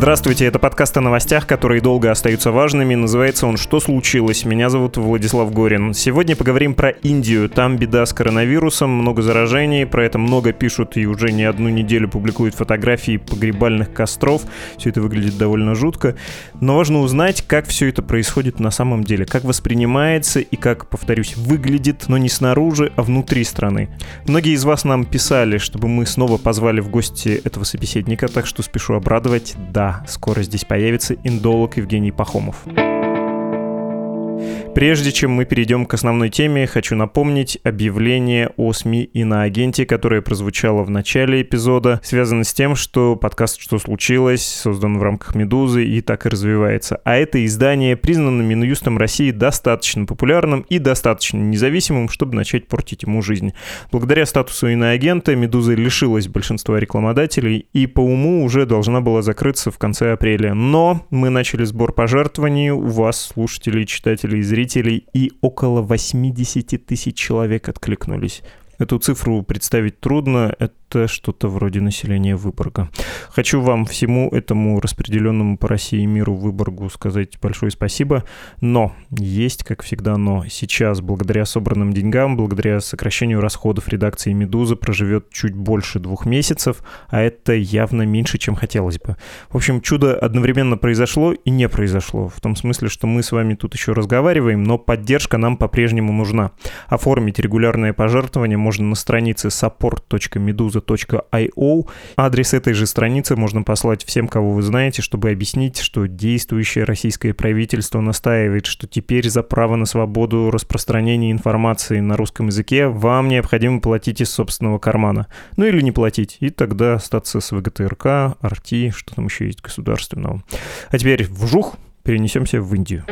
Здравствуйте, это подкаст о новостях, которые долго остаются важными. Называется он «Что случилось?». Меня зовут Владислав Горин. Сегодня поговорим про Индию. Там беда с коронавирусом, много заражений, про это много пишут и уже не одну неделю публикуют фотографии погребальных костров. Все это выглядит довольно жутко. Но важно узнать, как все это происходит на самом деле, как воспринимается и как, повторюсь, выглядит, но не снаружи, а внутри страны. Многие из вас нам писали, чтобы мы снова позвали в гости этого собеседника, так что спешу обрадовать. Да, скоро здесь появится индолог Евгений Пахомов. Прежде чем мы перейдем к основной теме, хочу напомнить объявление о СМИ и на агенте, которое прозвучало в начале эпизода, связано с тем, что подкаст «Что случилось?» создан в рамках «Медузы» и так и развивается. А это издание признано Минюстом России достаточно популярным и достаточно независимым, чтобы начать портить ему жизнь. Благодаря статусу иноагента «Медуза» лишилась большинства рекламодателей и по уму уже должна была закрыться в конце апреля. Но мы начали сбор пожертвований у вас, слушателей, читателей и зрителей, зрителей, и около 80 тысяч человек откликнулись. Эту цифру представить трудно, это это что-то вроде населения Выборга. Хочу вам всему этому распределенному по России и миру Выборгу сказать большое спасибо, но есть, как всегда, но. Сейчас, благодаря собранным деньгам, благодаря сокращению расходов редакции «Медузы» проживет чуть больше двух месяцев, а это явно меньше, чем хотелось бы. В общем, чудо одновременно произошло и не произошло, в том смысле, что мы с вами тут еще разговариваем, но поддержка нам по-прежнему нужна. Оформить регулярное пожертвование можно на странице support.meduza meduza.io. Адрес этой же страницы можно послать всем, кого вы знаете, чтобы объяснить, что действующее российское правительство настаивает, что теперь за право на свободу распространения информации на русском языке вам необходимо платить из собственного кармана. Ну или не платить, и тогда остаться с ВГТРК, РТ, что там еще есть государственного. А теперь вжух, перенесемся в Индию.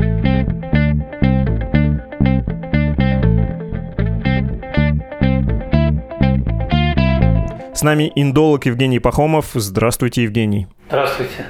С нами индолог Евгений Пахомов. Здравствуйте, Евгений. Здравствуйте.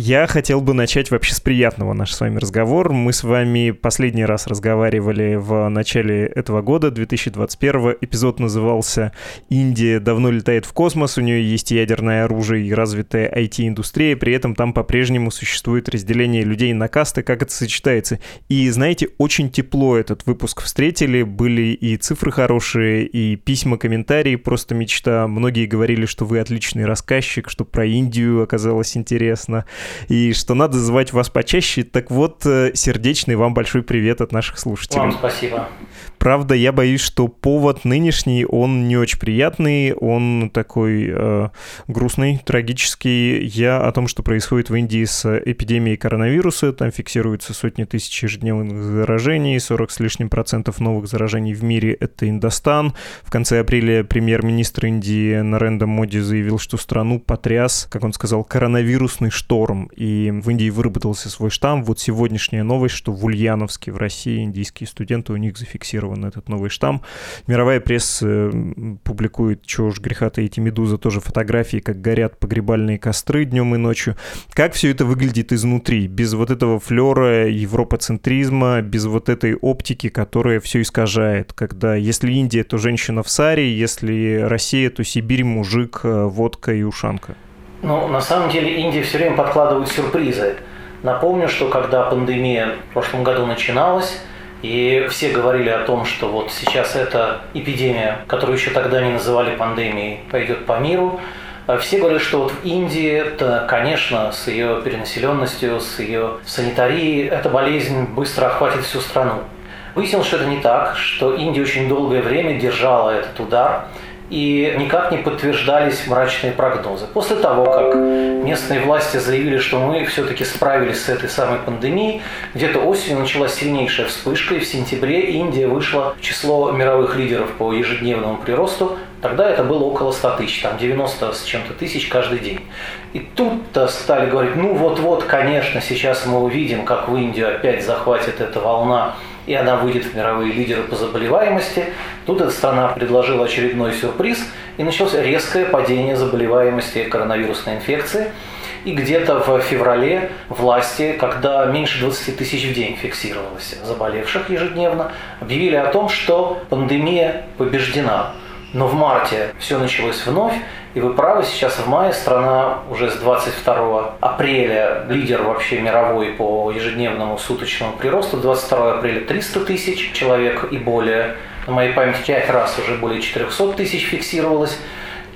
Я хотел бы начать вообще с приятного наш с вами разговор. Мы с вами последний раз разговаривали в начале этого года, 2021. Эпизод назывался «Индия давно летает в космос, у нее есть ядерное оружие и развитая IT-индустрия, при этом там по-прежнему существует разделение людей на касты, как это сочетается». И, знаете, очень тепло этот выпуск встретили, были и цифры хорошие, и письма, комментарии, просто мечта. Многие говорили, что вы отличный рассказчик, что про Индию оказалось интересно и что надо звать вас почаще. Так вот, э, сердечный вам большой привет от наших слушателей. Вам спасибо. Правда, я боюсь, что повод нынешний, он не очень приятный, он такой э, грустный, трагический. Я о том, что происходит в Индии с эпидемией коронавируса, там фиксируются сотни тысяч ежедневных заражений, 40 с лишним процентов новых заражений в мире — это Индостан. В конце апреля премьер-министр Индии Наренда Моди заявил, что страну потряс, как он сказал, коронавирусный шторм, и в Индии выработался свой штамм. Вот сегодняшняя новость, что в Ульяновске в России индийские студенты у них зафиксирован этот новый штамм. Мировая пресса публикует, чего уж греха эти «Медуза» тоже фотографии, как горят погребальные костры днем и ночью. Как все это выглядит изнутри, без вот этого флера европоцентризма, без вот этой оптики, которая все искажает, когда если Индия, то женщина в саре, если Россия, то Сибирь, мужик, э, водка и ушанка. Ну, на самом деле Индия все время подкладывает сюрпризы. Напомню, что когда пандемия в прошлом году начиналась, и все говорили о том, что вот сейчас эта эпидемия, которую еще тогда не называли пандемией, пойдет по миру. А все говорят, что вот в Индии, это, конечно, с ее перенаселенностью, с ее санитарией, эта болезнь быстро охватит всю страну. Выяснилось, что это не так, что Индия очень долгое время держала этот удар, и никак не подтверждались мрачные прогнозы. После того, как местные власти заявили, что мы все-таки справились с этой самой пандемией, где-то осенью началась сильнейшая вспышка, и в сентябре Индия вышла в число мировых лидеров по ежедневному приросту Тогда это было около 100 тысяч, там 90 с чем-то тысяч каждый день. И тут-то стали говорить, ну вот-вот, конечно, сейчас мы увидим, как в Индию опять захватит эта волна, и она выйдет в мировые лидеры по заболеваемости. Тут эта страна предложила очередной сюрприз, и началось резкое падение заболеваемости коронавирусной инфекции. И где-то в феврале власти, когда меньше 20 тысяч в день фиксировалось заболевших ежедневно, объявили о том, что пандемия побеждена. Но в марте все началось вновь, и вы правы, сейчас в мае страна уже с 22 апреля лидер вообще мировой по ежедневному суточному приросту. 22 апреля 300 тысяч человек и более. На моей памяти 5 раз уже более 400 тысяч фиксировалось.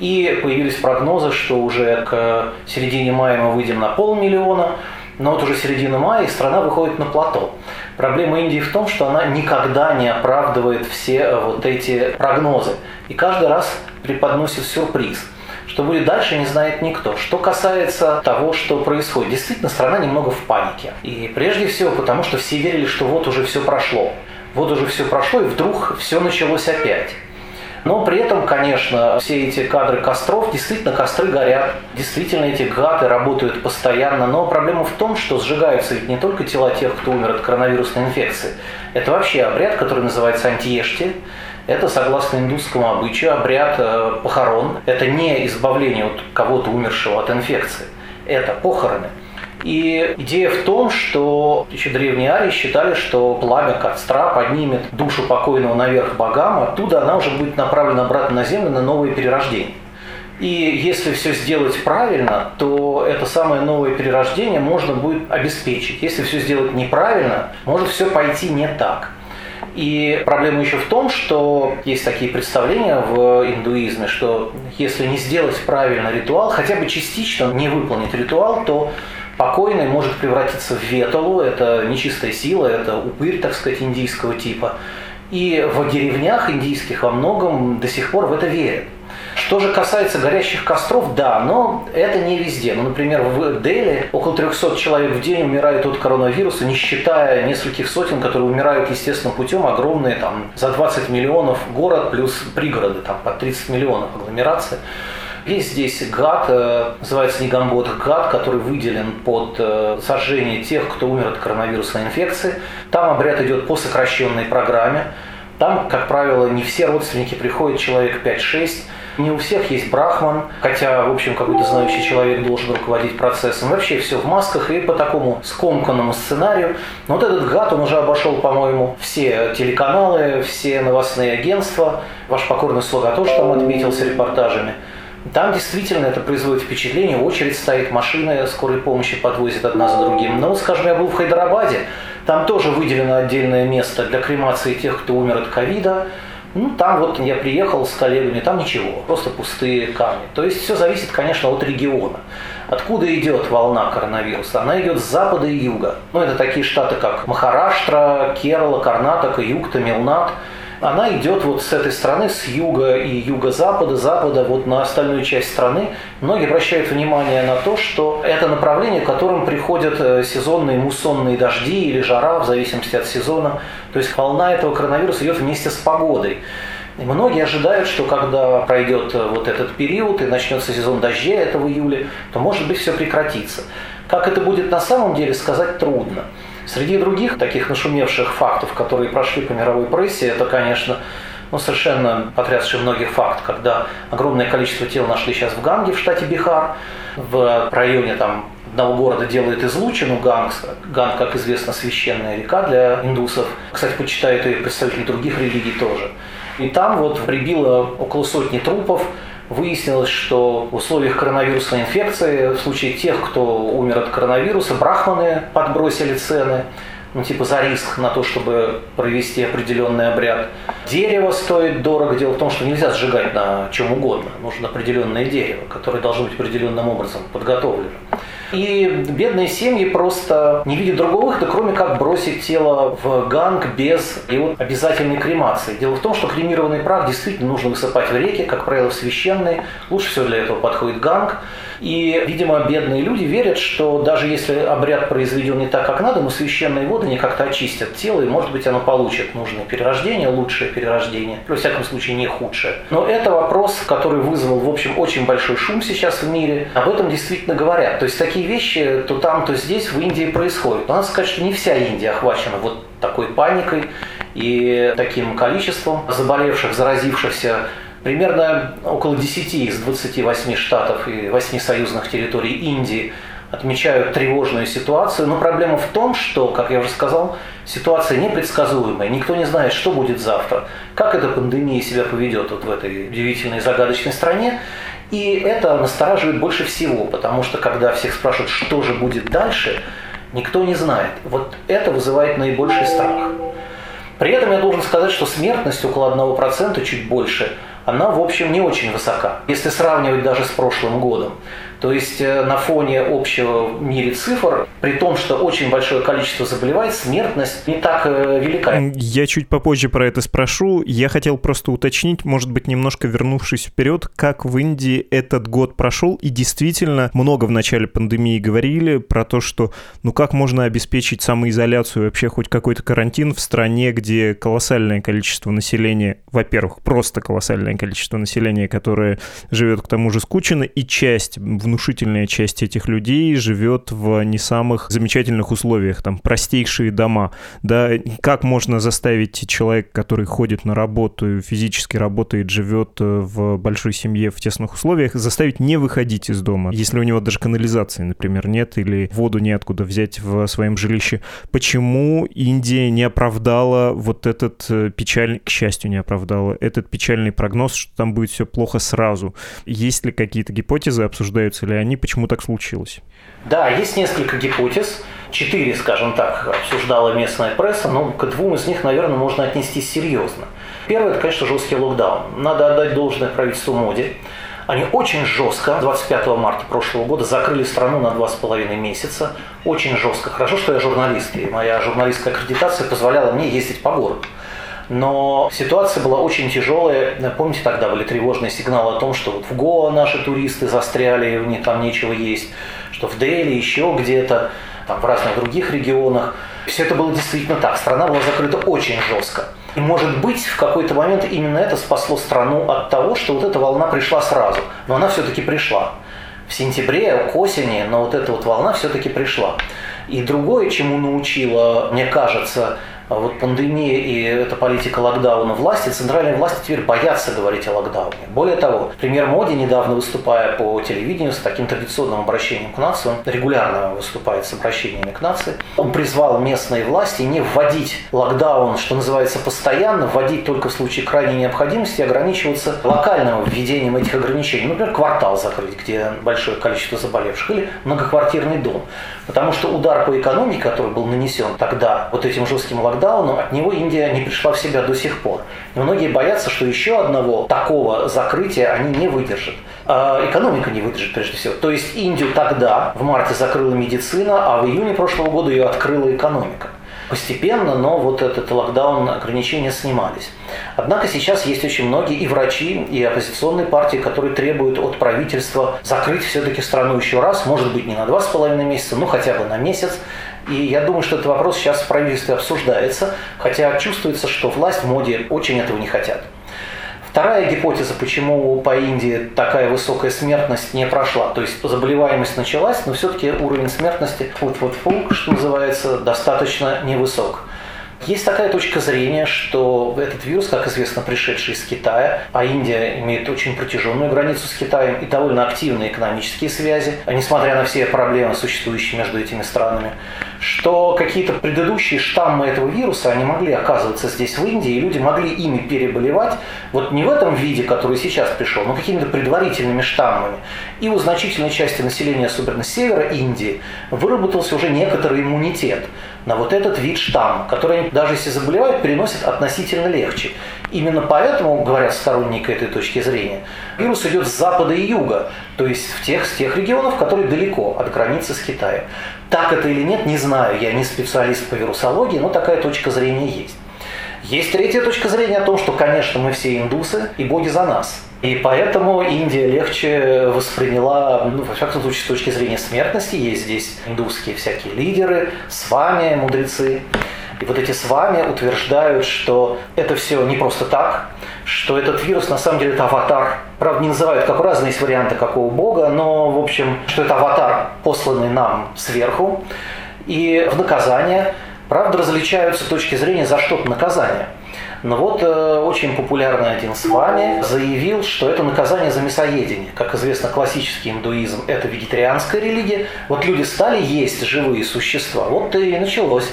И появились прогнозы, что уже к середине мая мы выйдем на полмиллиона, но вот уже середина мая, и страна выходит на плато. Проблема Индии в том, что она никогда не оправдывает все вот эти прогнозы. И каждый раз преподносит сюрприз. Что будет дальше, не знает никто. Что касается того, что происходит, действительно, страна немного в панике. И прежде всего потому, что все верили, что вот уже все прошло. Вот уже все прошло, и вдруг все началось опять. Но при этом, конечно, все эти кадры костров, действительно, костры горят, действительно, эти гады работают постоянно. Но проблема в том, что сжигаются ведь не только тела тех, кто умер от коронавирусной инфекции. Это вообще обряд, который называется антиешти. Это, согласно индусскому обычаю, обряд э, похорон. Это не избавление от кого-то умершего от инфекции. Это похороны. И идея в том, что еще древние арии считали, что пламя костра поднимет душу покойного наверх богам, оттуда она уже будет направлена обратно на землю на новое перерождение. И если все сделать правильно, то это самое новое перерождение можно будет обеспечить. Если все сделать неправильно, может все пойти не так. И проблема еще в том, что есть такие представления в индуизме, что если не сделать правильно ритуал, хотя бы частично не выполнить ритуал, то покойный может превратиться в веталу, это нечистая сила, это упырь, так сказать, индийского типа. И в деревнях индийских во многом до сих пор в это верят. Что же касается горящих костров, да, но это не везде. Ну, например, в Дели около 300 человек в день умирают от коронавируса, не считая нескольких сотен, которые умирают естественным путем, огромные, там, за 20 миллионов город плюс пригороды, там, по 30 миллионов агломерации. Есть здесь гад, э, называется Негамбот гад, который выделен под э, сожжение тех, кто умер от коронавирусной инфекции. Там обряд идет по сокращенной программе. Там, как правило, не все родственники приходят, человек 5-6. Не у всех есть брахман, хотя, в общем, какой-то знающий человек должен руководить процессом. Вообще все в масках и по такому скомканному сценарию. Но вот этот гад, он уже обошел, по-моему, все телеканалы, все новостные агентства. Ваш покорный слуга тоже там отметился репортажами. Там действительно это производит впечатление, очередь стоит, машины скорой помощи подвозят одна за другим. Но, скажем, я был в Хайдарабаде, там тоже выделено отдельное место для кремации тех, кто умер от ковида. Ну, там вот я приехал с коллегами, там ничего, просто пустые камни. То есть все зависит, конечно, от региона. Откуда идет волна коронавируса? Она идет с запада и юга. Ну, это такие штаты, как Махараштра, Керала, Карнатака, Юг, Тамилнад – она идет вот с этой стороны, с юга и юго-запада, запада вот на остальную часть страны. Многие обращают внимание на то, что это направление, к которым приходят э, сезонные муссонные дожди или жара, в зависимости от сезона. То есть волна этого коронавируса идет вместе с погодой. И многие ожидают, что когда пройдет э, вот этот период и начнется сезон дождей, это в июле, то может быть все прекратится. Как это будет на самом деле, сказать трудно. Среди других таких нашумевших фактов, которые прошли по мировой прессе, это, конечно, ну, совершенно потрясший многих факт, когда огромное количество тел нашли сейчас в Ганге в штате Бихар, в районе там одного города делает излучину Ганг. Ганг, как известно, священная река для индусов. Кстати, почитают и представители других религий тоже. И там вот прибило около сотни трупов, Выяснилось, что в условиях коронавирусной инфекции, в случае тех, кто умер от коронавируса, брахманы подбросили цены, ну, типа за риск на то, чтобы провести определенный обряд. Дерево стоит дорого. Дело в том, что нельзя сжигать на чем угодно. Нужно определенное дерево, которое должно быть определенным образом подготовлено. И бедные семьи просто не видят другого выхода, кроме как бросить тело в ганг без его обязательной кремации. Дело в том, что кремированный прах действительно нужно высыпать в реки, как правило, в священные. Лучше всего для этого подходит ганг. И, видимо, бедные люди верят, что даже если обряд произведен не так, как надо, но священные воды ну как-то очистят тело, и, может быть, оно получит нужное перерождение, лучшее перерождение, во всяком случае, не худшее. Но это вопрос, который вызвал, в общем, очень большой шум сейчас в мире. Об этом действительно говорят. То есть такие вещи то там, то здесь в Индии происходят. Но надо сказать, что не вся Индия охвачена вот такой паникой и таким количеством заболевших, заразившихся Примерно около 10 из 28 штатов и 8 союзных территорий Индии отмечают тревожную ситуацию, но проблема в том, что, как я уже сказал, ситуация непредсказуемая, никто не знает, что будет завтра, как эта пандемия себя поведет вот в этой удивительной загадочной стране, и это настораживает больше всего, потому что когда всех спрашивают, что же будет дальше, никто не знает. Вот это вызывает наибольший страх. При этом я должен сказать, что смертность около 1%, чуть больше – она, в общем, не очень высока, если сравнивать даже с прошлым годом. То есть э, на фоне общего в мире цифр, при том, что очень большое количество заболевает, смертность не так э, велика. Я чуть попозже про это спрошу. Я хотел просто уточнить, может быть, немножко вернувшись вперед, как в Индии этот год прошел. И действительно, много в начале пандемии говорили про то, что ну как можно обеспечить самоизоляцию, вообще хоть какой-то карантин в стране, где колоссальное количество населения, во-первых, просто колоссальное количество населения, которое живет к тому же скучно, и часть внушительная часть этих людей живет в не самых замечательных условиях, там простейшие дома, да, как можно заставить человека, который ходит на работу, физически работает, живет э, в большой семье в тесных условиях, заставить не выходить из дома, если у него даже канализации, например, нет или воду неоткуда взять в своем жилище. Почему Индия не оправдала вот этот э, печальный, к счастью, не оправдала этот печальный прогноз, что там будет все плохо сразу? Есть ли какие-то гипотезы, обсуждаются являются ли они, почему так случилось? Да, есть несколько гипотез. Четыре, скажем так, обсуждала местная пресса, но к двум из них, наверное, можно отнестись серьезно. Первое, это, конечно, жесткий локдаун. Надо отдать должное правительству Моди. Они очень жестко, 25 марта прошлого года, закрыли страну на два с половиной месяца. Очень жестко. Хорошо, что я журналист, и моя журналистская аккредитация позволяла мне ездить по городу. Но ситуация была очень тяжелая. Помните, тогда были тревожные сигналы о том, что вот в Гоа наши туристы застряли, у них там нечего есть, что в Дели, еще где-то, там в разных других регионах. Все это было действительно так. Страна была закрыта очень жестко. И может быть, в какой-то момент именно это спасло страну от того, что вот эта волна пришла сразу. Но она все-таки пришла. В сентябре, к осени, но вот эта вот волна все-таки пришла. И другое, чему научила, мне кажется, вот пандемия и эта политика локдауна власти, центральные власти теперь боятся говорить о локдауне. Более того, премьер Моди, недавно выступая по телевидению с таким традиционным обращением к нации, он регулярно выступает с обращениями к нации, он призвал местные власти не вводить локдаун, что называется, постоянно, вводить только в случае крайней необходимости, ограничиваться локальным введением этих ограничений. Например, квартал закрыть, где большое количество заболевших, или многоквартирный дом. Потому что удар по экономике, который был нанесен тогда вот этим жестким локдауном, от него Индия не пришла в себя до сих пор. И многие боятся, что еще одного такого закрытия они не выдержат. А экономика не выдержит прежде всего. То есть Индию тогда, в марте, закрыла медицина, а в июне прошлого года ее открыла экономика постепенно, но вот этот локдаун, ограничения снимались. Однако сейчас есть очень многие и врачи, и оппозиционные партии, которые требуют от правительства закрыть все-таки страну еще раз, может быть не на два с половиной месяца, но хотя бы на месяц, и я думаю, что этот вопрос сейчас в правительстве обсуждается, хотя чувствуется, что власть в моде очень этого не хотят. Вторая гипотеза, почему по Индии такая высокая смертность не прошла. То есть заболеваемость началась, но все-таки уровень смертности, фу -фу -фу, что называется, достаточно невысок. Есть такая точка зрения, что этот вирус, как известно, пришедший из Китая, а Индия имеет очень протяженную границу с Китаем и довольно активные экономические связи, а несмотря на все проблемы, существующие между этими странами, что какие-то предыдущие штаммы этого вируса, они могли оказываться здесь, в Индии, и люди могли ими переболевать, вот не в этом виде, который сейчас пришел, но какими-то предварительными штаммами. И у значительной части населения, особенно севера Индии, выработался уже некоторый иммунитет на вот этот вид штамма, который даже если заболевают, переносят относительно легче. Именно поэтому, говорят сторонники этой точки зрения, вирус идет с запада и юга, то есть в тех, с тех регионов, которые далеко от границы с Китаем. Так это или нет, не знаю, я не специалист по вирусологии, но такая точка зрения есть. Есть третья точка зрения о том, что, конечно, мы все индусы, и боги за нас. И поэтому Индия легче восприняла, ну, во всяком случае, с точки зрения смертности, есть здесь индусские всякие лидеры, с вами мудрецы. И вот эти с вами утверждают, что это все не просто так, что этот вирус на самом деле это аватар. Правда, не называют, как разные есть варианты какого бога, но, в общем, что это аватар, посланный нам сверху. И в наказание, правда, различаются точки зрения, за что наказание. Но вот э, очень популярный один с вами заявил, что это наказание за мясоедение. Как известно, классический индуизм – это вегетарианская религия. Вот люди стали есть живые существа. Вот и началось.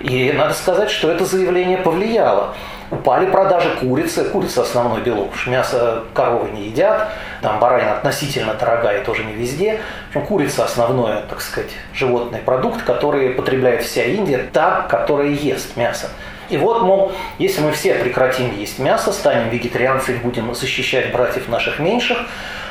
И надо сказать, что это заявление повлияло. Упали продажи курицы, курица основной белок, уж мясо коровы не едят, там баранина относительно дорогая, тоже не везде. В общем, курица основной, так сказать, животный продукт, который потребляет вся Индия, та, которая ест мясо. И вот, мол, если мы все прекратим есть мясо, станем вегетарианцами, будем защищать братьев наших меньших,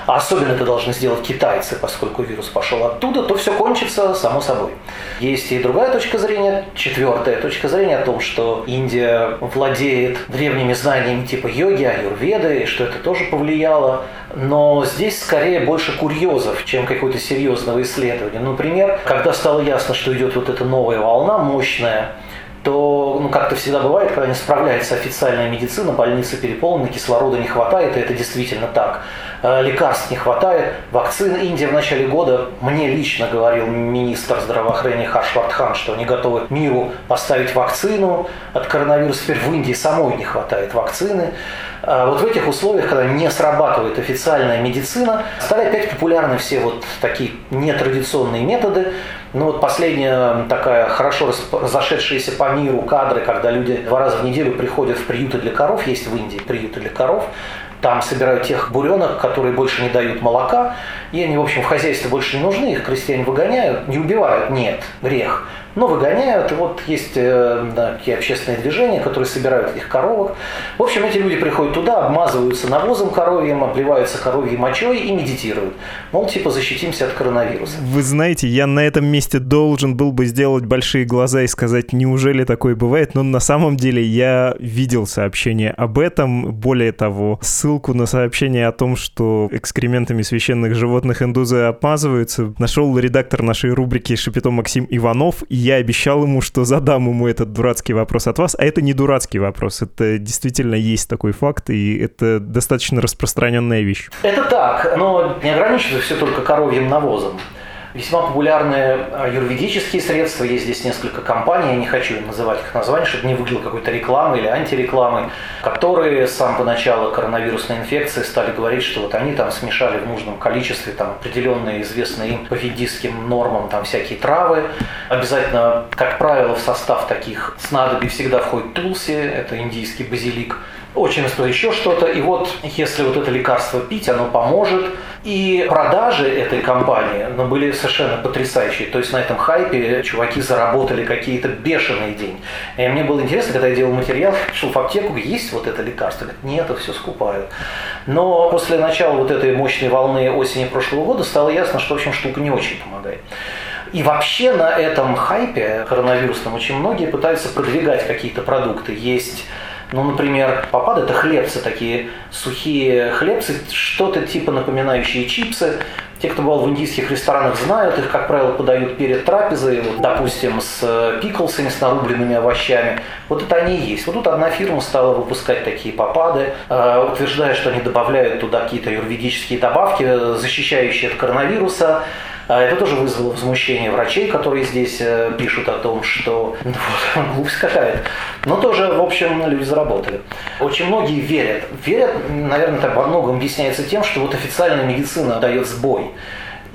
а особенно это должны сделать китайцы, поскольку вирус пошел оттуда, то все кончится само собой. Есть и другая точка зрения, четвертая точка зрения о том, что Индия владеет древними знаниями типа йоги, аюрведы, и что это тоже повлияло. Но здесь скорее больше курьезов, чем какого-то серьезного исследования. Например, когда стало ясно, что идет вот эта новая волна мощная, то, ну, как-то всегда бывает, когда не справляется официальная медицина, больницы переполнены, кислорода не хватает, и это действительно так. Э, лекарств не хватает, вакцин Индия в начале года, мне лично говорил министр здравоохранения Харшвардхан, что они готовы миру поставить вакцину от коронавируса, теперь в Индии самой не хватает вакцины. А вот в этих условиях, когда не срабатывает официальная медицина, стали опять популярны все вот такие нетрадиционные методы. Ну вот последняя такая хорошо разошедшиеся по миру кадры, когда люди два раза в неделю приходят в приюты для коров, есть в Индии приюты для коров, там собирают тех буренок, которые больше не дают молока, и они, в общем, в хозяйстве больше не нужны, их крестьяне выгоняют, не убивают, нет, грех но выгоняют. И вот есть э, да, такие общественные движения, которые собирают этих коровок. В общем, эти люди приходят туда, обмазываются навозом коровьим, обливаются коровьей мочой и медитируют. Мол, типа защитимся от коронавируса. Вы знаете, я на этом месте должен был бы сделать большие глаза и сказать, неужели такое бывает, но на самом деле я видел сообщение об этом. Более того, ссылку на сообщение о том, что экскрементами священных животных индузы обмазываются, нашел редактор нашей рубрики «Шапито Максим Иванов», и я обещал ему, что задам ему этот дурацкий вопрос от вас, а это не дурацкий вопрос, это действительно есть такой факт, и это достаточно распространенная вещь. Это так, но не ограничивается все только коровьим навозом. Весьма популярные а, юридические средства, есть здесь несколько компаний, я не хочу называть их названия, чтобы не выглядело какой-то рекламой или антирекламой, которые с самого начала коронавирусной инфекции стали говорить, что вот они там смешали в нужном количестве там определенные известные им по ведистским нормам там всякие травы. Обязательно, как правило, в состав таких снадобий всегда входит тулси, это индийский базилик, очень еще что-то. И вот если вот это лекарство пить, оно поможет. И продажи этой компании ну, были совершенно потрясающие. То есть на этом хайпе чуваки заработали какие-то бешеные деньги. И мне было интересно, когда я делал материал, шел в аптеку, есть вот это лекарство? Говорят, нет, это все скупают. Но после начала вот этой мощной волны осени прошлого года стало ясно, что, в общем, штука не очень помогает. И вообще на этом хайпе коронавирусном очень многие пытаются продвигать какие-то продукты. Есть ну, например, попады – это хлебцы такие, сухие хлебцы, что-то типа напоминающие чипсы. Те, кто бывал в индийских ресторанах, знают, их, как правило, подают перед трапезой, вот, допустим, с пиклсами, с нарубленными овощами. Вот это они и есть. Вот тут одна фирма стала выпускать такие попады, э, утверждая, что они добавляют туда какие-то юридические добавки, защищающие от коронавируса. А это тоже вызвало возмущение врачей, которые здесь э, пишут о том, что ну, вот, глупость какая-то. Но тоже, в общем, люди заработали. Очень многие верят. Верят, наверное, так во многом объясняется тем, что вот официальная медицина дает сбой.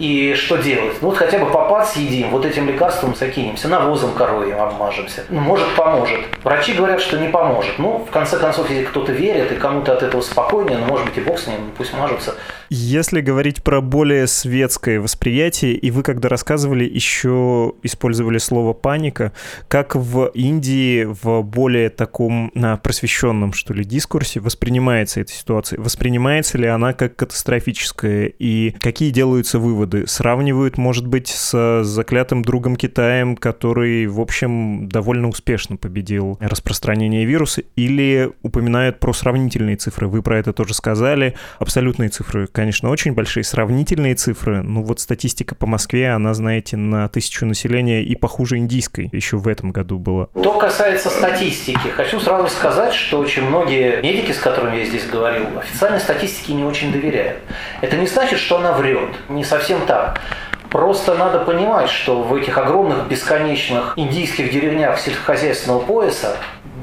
И что делать? Ну вот хотя бы попад съедим, вот этим лекарством закинемся, навозом коровьим обмажемся. Ну, может, поможет. Врачи говорят, что не поможет. Ну, в конце концов, если кто-то верит, и кому-то от этого спокойнее, ну, может быть, и бог с ним, пусть мажутся. Если говорить про более светское восприятие, и вы когда рассказывали, еще использовали слово «паника», как в Индии в более таком просвещенном, что ли, дискурсе воспринимается эта ситуация? Воспринимается ли она как катастрофическая? И какие делаются выводы? Сравнивают, может быть, с заклятым другом Китаем, который, в общем, довольно успешно победил распространение вируса? Или упоминают про сравнительные цифры? Вы про это тоже сказали. Абсолютные цифры, конечно, очень большие. Сравнительные цифры, ну вот статистика по Москве, она, знаете, на тысячу населения и похуже индийской еще в этом году была. Что касается статистики, хочу сразу сказать, что очень многие медики, с которыми я здесь говорил, официальной статистике не очень доверяют. Это не значит, что она врет. Не совсем так. Просто надо понимать, что в этих огромных бесконечных индийских деревнях сельскохозяйственного пояса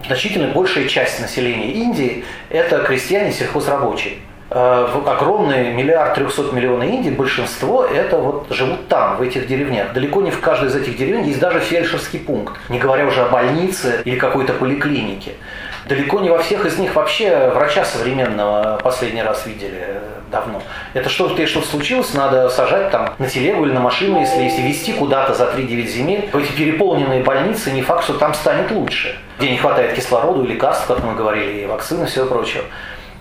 значительно большая часть населения Индии – это крестьяне сельхозрабочие. Э, в огромный миллиард трехсот миллионов Индии, большинство это вот живут там, в этих деревнях. Далеко не в каждой из этих деревень есть даже фельдшерский пункт, не говоря уже о больнице или какой-то поликлинике. Далеко не во всех из них вообще врача современного последний раз видели э, давно. Это что-то, что-то случилось, надо сажать там на телегу или на машину, если, если везти куда-то за 3-9 земель. В эти переполненные больницы не факт, что там станет лучше. Где не хватает кислорода, лекарств, как мы говорили, и вакцины, и всего прочего.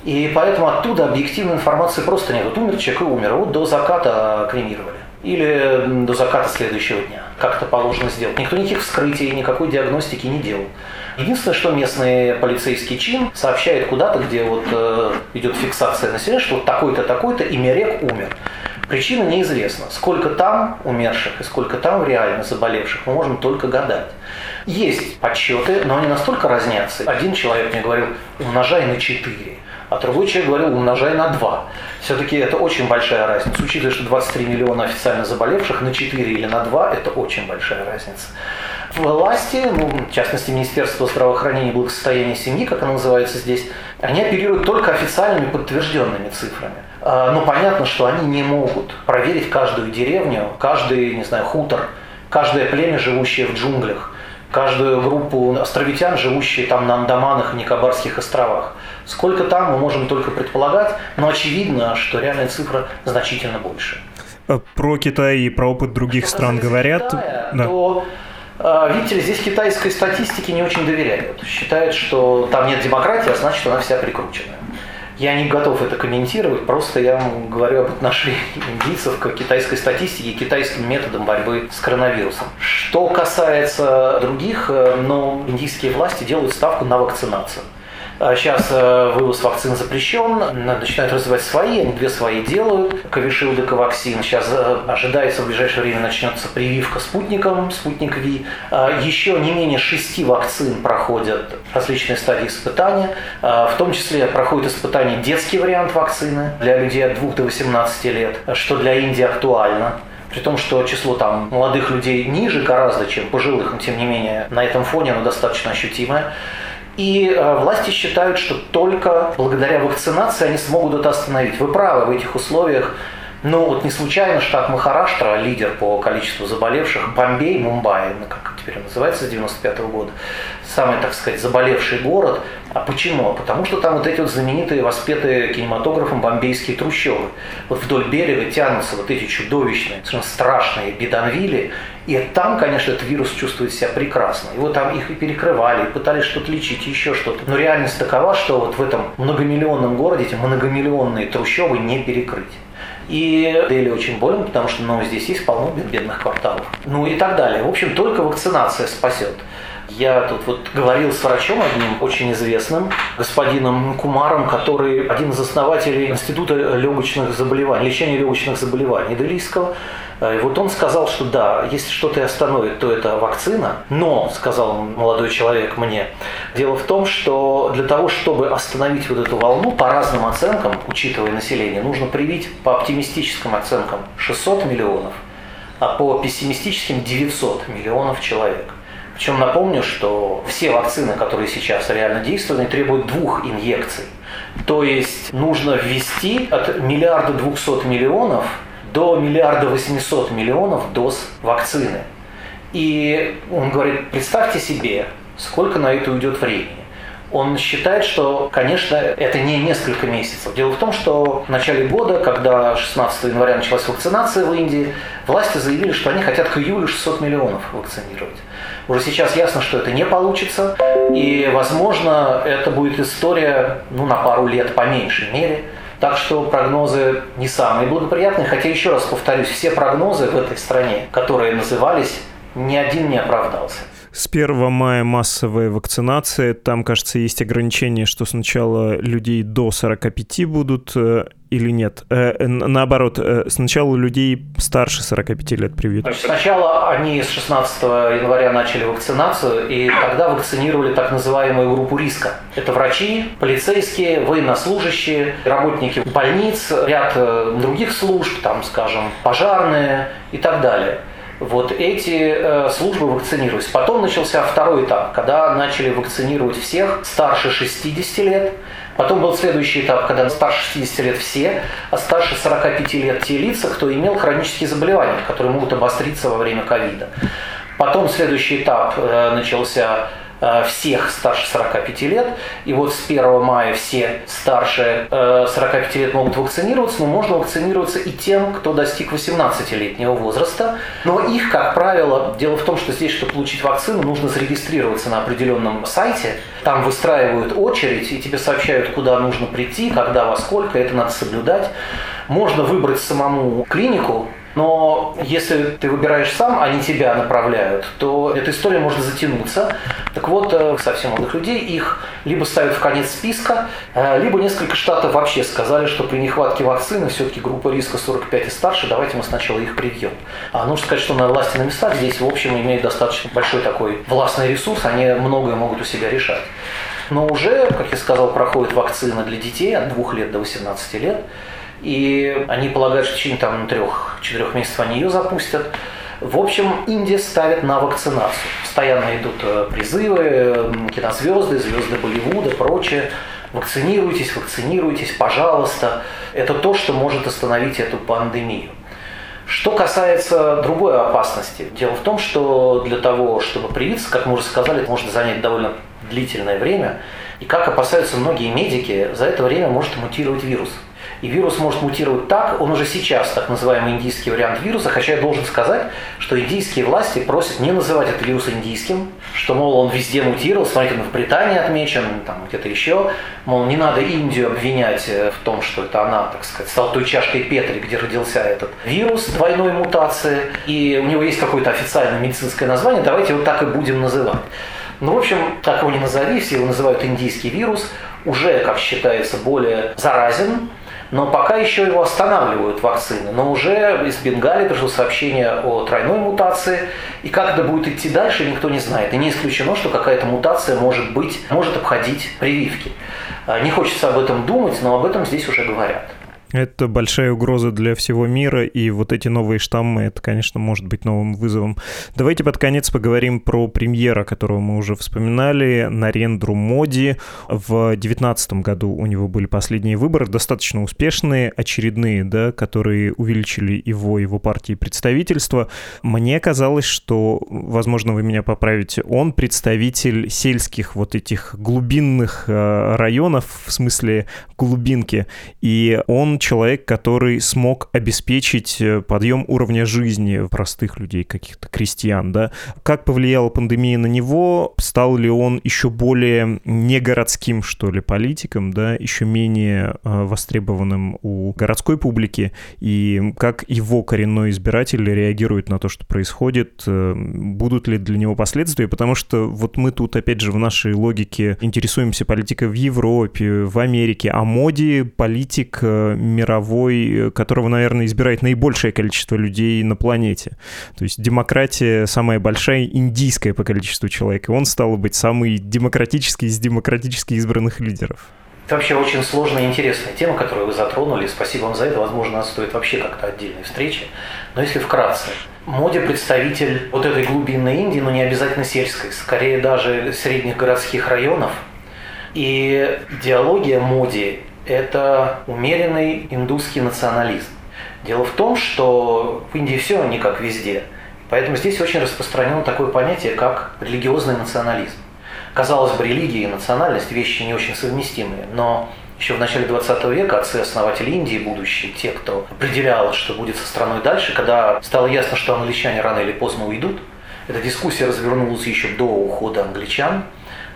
И поэтому оттуда объективной информации просто нет. Вот умер человек и умер, вот до заката кремировали. Или до заката следующего дня. Как это положено сделать. Никто никаких вскрытий, никакой диагностики не делал. Единственное, что местный полицейский чин сообщает куда-то, где вот э, идет фиксация населения, что вот такой-то, такой-то, и Мерек умер. Причина неизвестна. Сколько там умерших и сколько там реально заболевших, мы можем только гадать. Есть подсчеты, но они настолько разнятся. Один человек мне говорил, умножай на 4 а человек говорил, умножай на 2. Все-таки это очень большая разница. Учитывая, что 23 миллиона официально заболевших, на 4 или на 2 это очень большая разница. Власти, ну, в частности Министерство здравоохранения и благосостояния семьи, как оно называется здесь, они оперируют только официальными подтвержденными цифрами. А, но понятно, что они не могут проверить каждую деревню, каждый, не знаю, хутор, каждое племя, живущее в джунглях, каждую группу островитян, живущие там на Андаманах и Никобарских островах. Сколько там, мы можем только предполагать, но очевидно, что реальная цифра значительно больше. Э, про Китай и про опыт других что стран говорят. Китая, да. то э, Видите ли, здесь китайской статистике не очень доверяют. Считают, что там нет демократии, а значит, она вся прикрученная. Я не готов это комментировать, просто я говорю об отношении индийцев к китайской статистике и китайским методам борьбы с коронавирусом. Что касается других, э, но индийские власти делают ставку на вакцинацию. Сейчас а э, вывоз вакцин запрещен, начинают развивать свои, они две свои делают, Кови-шилд и Коваксин. Сейчас э, ожидается в ближайшее время начнется прививка спутником, спутник Ви. А еще не менее шести вакцин проходят различные стадии испытания, а в том числе проходит испытание детский вариант вакцины для людей от 2 до 18 лет, что для Индии актуально при том, что число там молодых людей ниже гораздо, чем пожилых, но тем не менее на этом фоне оно достаточно ощутимое. И э, власти считают, что только благодаря вакцинации они смогут это остановить. Вы правы, в этих условиях ну вот не случайно штат Махараштра, лидер по количеству заболевших, Бомбей, Мумбаи, ну, как теперь называется с 95 -го года, самый, так сказать, заболевший город. А почему? Потому что там вот эти вот знаменитые, воспетые кинематографом бомбейские трущобы. Вот вдоль берега тянутся вот эти чудовищные, совершенно страшные бедонвили, и там, конечно, этот вирус чувствует себя прекрасно. Его там их и перекрывали, и пытались что-то лечить, еще что-то. Но реальность такова, что вот в этом многомиллионном городе эти многомиллионные трущобы не перекрыть. И Дели очень болен, потому что ну, здесь есть полно бедных кварталов. Ну и так далее. В общем, только вакцинация спасет. Я тут вот говорил с врачом одним, очень известным, господином Кумаром, который один из основателей Института легочных заболеваний, лечения легочных заболеваний Делийского. Э, и вот он сказал, что да, если что-то и остановит, то это вакцина. Но, сказал молодой человек мне, дело в том, что для того, чтобы остановить вот эту волну, по разным оценкам, учитывая население, нужно привить по оптимистическим оценкам 600 миллионов, а по пессимистическим 900 миллионов человек. Причем напомню, что все вакцины, которые сейчас реально действуют, они требуют двух инъекций. То есть нужно ввести от миллиарда двухсот миллионов до миллиарда восьмисот миллионов доз вакцины. И он говорит, представьте себе, сколько на это уйдет времени. он считает, что, конечно, это не несколько месяцев. Дело в том, что в начале года, когда 16 января началась вакцинация в Индии, власти заявили, что они хотят к июлю 600 миллионов вакцинировать. Уже сейчас ясно, что это не получится, и, возможно, это будет история ну, на пару лет по меньшей мере. Так что прогнозы не самые благоприятные, хотя еще раз повторюсь, все прогнозы в этой стране, которые назывались, ни один не оправдался. С 1 мая массовая вакцинация. Там, кажется, есть ограничение, что сначала людей до 45 будут э, или нет? Э, наоборот, э, сначала людей старше 45 лет привьют. Сначала они с 16 января начали вакцинацию, и тогда вакцинировали так называемую группу риска. Это врачи, полицейские, военнослужащие, работники больниц, ряд других служб, там, скажем, пожарные и так далее вот эти э, службы вакцинировались. Потом начался второй этап, когда начали вакцинировать всех старше 60 лет. Потом был следующий этап, когда старше 60 лет все, а старше 45 лет те лица, кто имел хронические заболевания, которые могут обостриться во время ковида. Потом следующий этап э, начался всех старше 45 лет. И вот с 1 мая все старше 45 э, лет могут вакцинироваться, но можно вакцинироваться и тем, кто достиг 18-летнего возраста. Но их, как правило, дело в том, что здесь, чтобы получить вакцину, нужно зарегистрироваться на определенном сайте. Там выстраивают очередь и тебе сообщают, куда нужно прийти, когда, во сколько, это надо соблюдать. Можно выбрать самому клинику, но если ты выбираешь сам, они тебя направляют, то эта история может затянуться. Так вот, э, совсем молодых людей их либо ставят в конец списка, э, либо несколько штатов вообще сказали, что при нехватке вакцины все-таки группа риска 45 и старше, давайте мы сначала их привьем. А нужно сказать, что на власти на местах здесь, в общем, имеют достаточно большой такой властный ресурс, они многое могут у себя решать. Но уже, как я сказал, проходит вакцина для детей от 2 лет до 18 лет. И они полагают, что в течение там, трех-четырех месяцев они ее запустят. В общем, Индия ставит на вакцинацию. Постоянно идут э, призывы, кинозвезды, звезды Болливуда, прочее. Вакцинируйтесь, вакцинируйтесь, пожалуйста. Это то, что может остановить эту пандемию. Что касается другой опасности, дело в том, что для того, чтобы привиться, как мы уже сказали, это может занять довольно длительное время. И как опасаются многие медики, за это время может мутировать вирус. И вирус может мутировать так, он уже сейчас так называемый индийский вариант вируса, хотя я должен сказать, что индийские власти просят не называть этот вирус индийским, что, мол, он везде мутировал, смотрите, он в Британии отмечен, там где-то еще, мол, не надо Индию обвинять э, в том, что это она, так сказать, стала той чашкой Петри, где родился этот вирус двойной мутации, и у него есть какое-то официальное медицинское название, давайте его так и будем называть. Ну, в общем, как его не назови, все его называют индийский вирус, уже, как считается, более заразен, но пока еще его останавливают вакцины. Но уже из Бенгалии пришло сообщение о тройной мутации, и как это будет идти дальше, никто не знает. И не исключено, что какая-то мутация может быть, может обходить прививки. А, не хочется об этом думать, но об этом здесь уже говорят. Это большая угроза для всего мира, и вот эти новые штаммы, это, конечно, может быть новым вызовом. Давайте под конец поговорим про премьера, которого мы уже вспоминали, Нарендру Моди. В 2019 году у него были последние выборы, достаточно успешные, очередные, да, которые увеличили его, его партии представительства. Мне казалось, что, возможно, вы меня поправите, он представитель сельских вот этих глубинных э, районов, в смысле глубинки, и он человек, который смог обеспечить э, подъем уровня жизни простых людей, каких-то крестьян, да. Как повлияла пандемия на него? Стал ли он еще более негородским, что ли, политиком, да, еще менее э, востребованным у городской публики? И как его коренной избиратель реагирует на то, что происходит? Э, будут ли для него последствия? Потому что вот мы тут, опять же, в нашей логике интересуемся политикой в Европе, в Америке, а моде политик мировой, которого, наверное, избирает наибольшее количество людей на планете. То есть демократия самая большая, индийская по количеству человек. И он, стал быть, самый демократический из демократически избранных лидеров. Это вообще очень сложная и интересная тема, которую вы затронули. Спасибо вам за это. Возможно, стоит вообще как-то отдельной встречи. Но если вкратце. Моди представитель вот этой глубинной Индии, но не обязательно сельской, скорее даже средних городских районов. И идеология Моди это умеренный индусский национализм. Дело в том, что в Индии все не как везде. Поэтому здесь очень распространено такое понятие, как религиозный национализм. Казалось бы, религия и национальность – вещи не очень совместимые, но еще в начале 20 века отцы-основатели Индии, будущие, те, кто определял, что будет со страной дальше, когда стало ясно, что англичане рано или поздно уйдут, эта дискуссия развернулась еще до ухода англичан,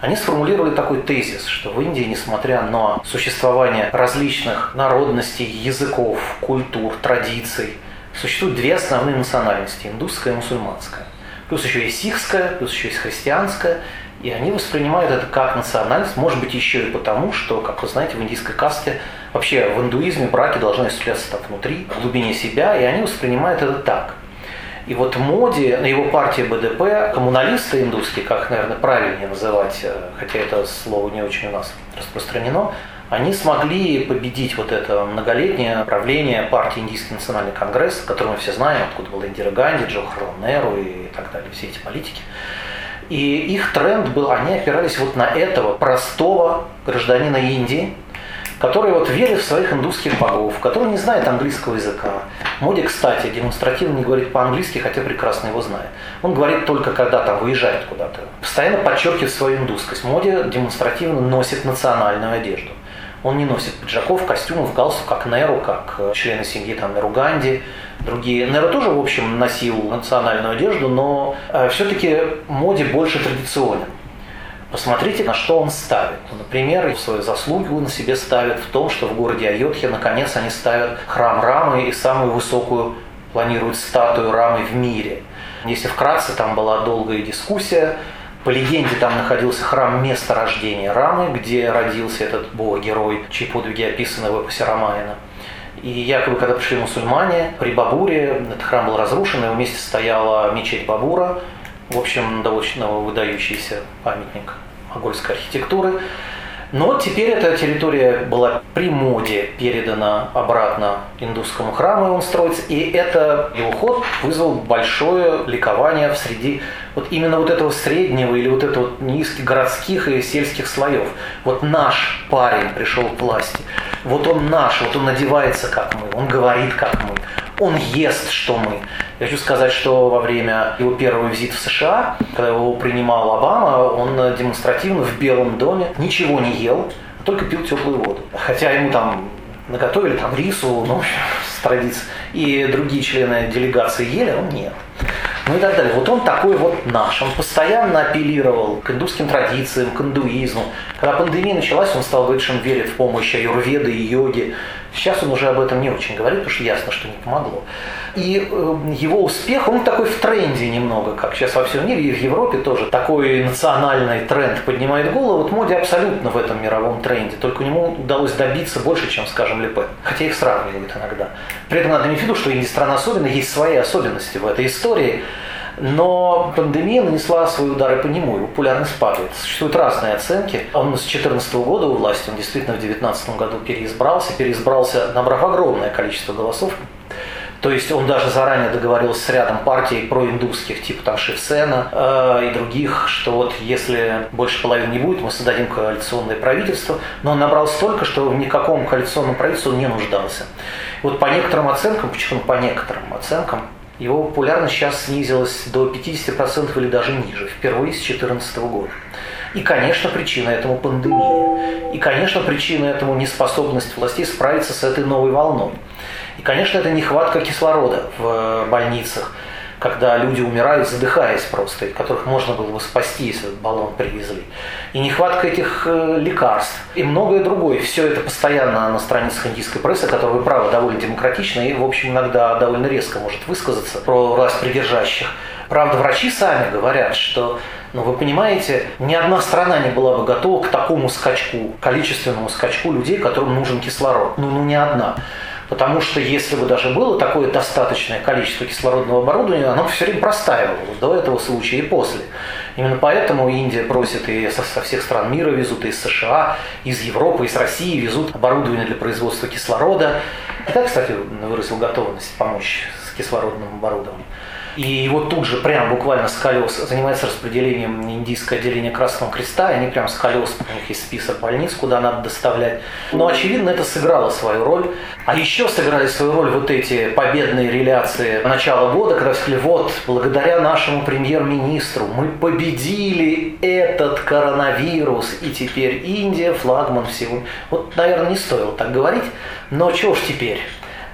они сформулировали такой тезис, что в Индии, несмотря на существование различных народностей, языков, культур, традиций, существуют две основные национальности – индусская и мусульманская. Плюс еще есть сихская, плюс еще есть христианская, и они воспринимают это как национальность, может быть, еще и потому, что, как вы знаете, в индийской касте, вообще в индуизме браки должны осуществляться там внутри, в глубине себя, и они воспринимают это так. И вот Моди, на его партии БДП, коммуналисты индусские, как, наверное, правильнее называть, э, хотя это слово не очень у нас распространено, они смогли победить вот это многолетнее правление партии Индийский национальный конгресс, который мы все знаем, откуда была Индира Ганди, Джохарлал Неру и так далее, все эти политики. И их тренд был, они опирались вот на этого простого гражданина Индии, который вот верит в своих индусских богов, который не знает английского языка. Моди, кстати, демонстративно не говорит по-английски, хотя прекрасно его знает. Он говорит только, когда там выезжает куда-то. Постоянно подчеркивает свою индусскость. Моди демонстративно носит национальную одежду. Он не носит пиджаков, костюмов, галстук, как Неру, как э, члены семьи там, Неру Ганди, другие. Неру тоже, в общем, носил национальную одежду, но э, все-таки Моди больше традиционен. Посмотрите, на что он ставит. Ну, например, свою заслугу он себе ставит в том, что в городе Айотхе наконец они ставят храм Рамы и самую высокую планируют статую Рамы в мире. Если вкратце, там была долгая дискуссия, по легенде там находился храм места рождения Рамы, где родился этот бог-герой, чьи подвиги описаны в эпосе Рамаяна. И якобы, когда пришли мусульмане, при Бабуре этот храм был разрушен, и вместе стояла мечеть Бабура, в общем, довольно выдающийся памятник могольской архитектуры. Но теперь эта территория была при моде передана обратно индусскому храму, и он строится. И это его ход вызвал большое ликование в среди вот именно вот этого среднего или вот этого низких городских и сельских слоев. Вот наш парень пришел к власти. Вот он наш, вот он надевается как мы, он говорит как мы, он ест, что мы. Я хочу сказать, что во время его первого визита в США, когда его принимал Обама, он демонстративно в Белом доме ничего не ел, только пил теплую воду. Хотя ему там наготовили там рису, ну, с традицией, и другие члены делегации ели, а он нет ну и так далее. Вот он такой вот наш. Он постоянно апеллировал к индусским традициям, к индуизму. Когда пандемия началась, он стал говорить, что он верит в помощь аюрведы и йоги. Сейчас он уже об этом не очень говорит, потому что ясно, что не помогло. И э, его успех, он такой в тренде немного, как сейчас во всем мире, и в Европе тоже такой национальный тренд поднимает голову. Вот Моди абсолютно в этом мировом тренде, только ему удалось добиться больше, чем, скажем, Лепен. Хотя их сравнивают иногда. При этом надо иметь в виду, что Индия страна особенная, есть свои особенности в этой истории. Но пандемия нанесла свои удары по нему, и популярность падает. Существуют разные оценки. Он с 2014 года у власти, он действительно в 2019 году переизбрался, переизбрался, набрав огромное количество голосов. То есть он даже заранее договорился с рядом партий проиндусских, типа там Шевсена э, и других, что вот если больше половины не будет, мы создадим коалиционное правительство. Но он набрал столько, что в никаком коалиционном правительстве он не нуждался. Вот по некоторым оценкам, почему по некоторым оценкам, его популярность сейчас снизилась до 50% или даже ниже, впервые с 2014 года. И, конечно, причина этому пандемия. И, конечно, причина этому неспособность властей справиться с этой новой волной. И, конечно, это нехватка кислорода в больницах, когда люди умирают, задыхаясь просто, которых можно было бы спасти, если бы баллон привезли. И нехватка этих э, лекарств. И многое другое. Все это постоянно на страницах индийской прессы, которая, вы правы, довольно демократична и, в общем, иногда довольно резко может высказаться про власть придержащих. Правда, врачи сами говорят, что но ну, вы понимаете, ни одна страна не была бы готова к такому скачку, количественному скачку людей, которым нужен кислород. Ну, ну, ни одна. Потому что если бы даже было такое достаточное количество кислородного оборудования, оно все время простаивало до этого случая и после. Именно поэтому Индия просит и со, со всех стран мира везут, и из США, из Европы, из России везут оборудование для производства кислорода. Китай, кстати, выразил готовность помочь с кислородным оборудованием. И его тут же прям буквально с колес занимается распределением индийское отделение Красного Креста, и они прям с колес, у них есть список больниц, куда надо доставлять. Но, очевидно, это сыграло свою роль. А еще сыграли свою роль вот эти победные реляции начала года, когда сказали, вот, благодаря нашему премьер-министру мы победили этот коронавирус, и теперь Индия флагман всего. Вот, наверное, не стоило так говорить, но чего ж теперь?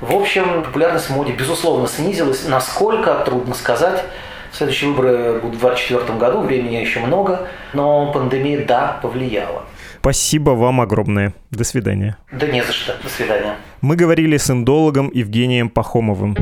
В общем, популярность в моде, безусловно, снизилась. Насколько, трудно сказать. Следующие выборы будут в 2024 году, времени еще много, но пандемия, да, повлияла. Спасибо вам огромное. До свидания. Да не за что. До свидания. Мы говорили с индологом Евгением Пахомовым.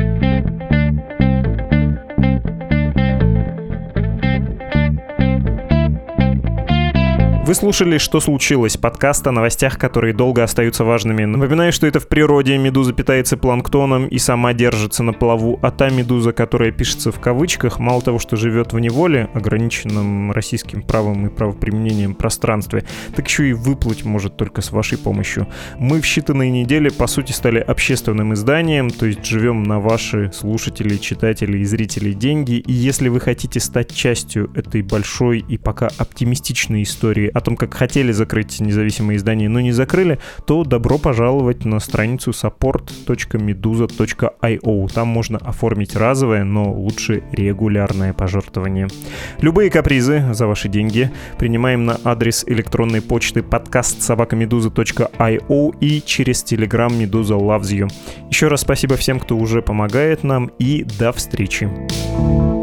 Вы слушали «Что случилось?» подкаст о новостях, которые долго остаются важными. Напоминаю, что это в природе медуза питается планктоном и сама держится на плаву, а та медуза, которая пишется в кавычках, мало того, что живет в неволе, ограниченном российским правом и правоприменением пространстве, так еще и выплыть может только с вашей помощью. Мы в считанные недели, по сути, стали общественным изданием, то есть живем на ваши слушатели, читатели и зрители деньги, и если вы хотите стать частью этой большой и пока оптимистичной истории о том, как хотели закрыть независимые издания, но не закрыли, то добро пожаловать на страницу support.meduza.io. Там можно оформить разовое, но лучше регулярное пожертвование. Любые капризы за ваши деньги принимаем на адрес электронной почты подкаст собакамедуза.io и через телеграм Медуза Loves You. Еще раз спасибо всем, кто уже помогает нам и до встречи. thank you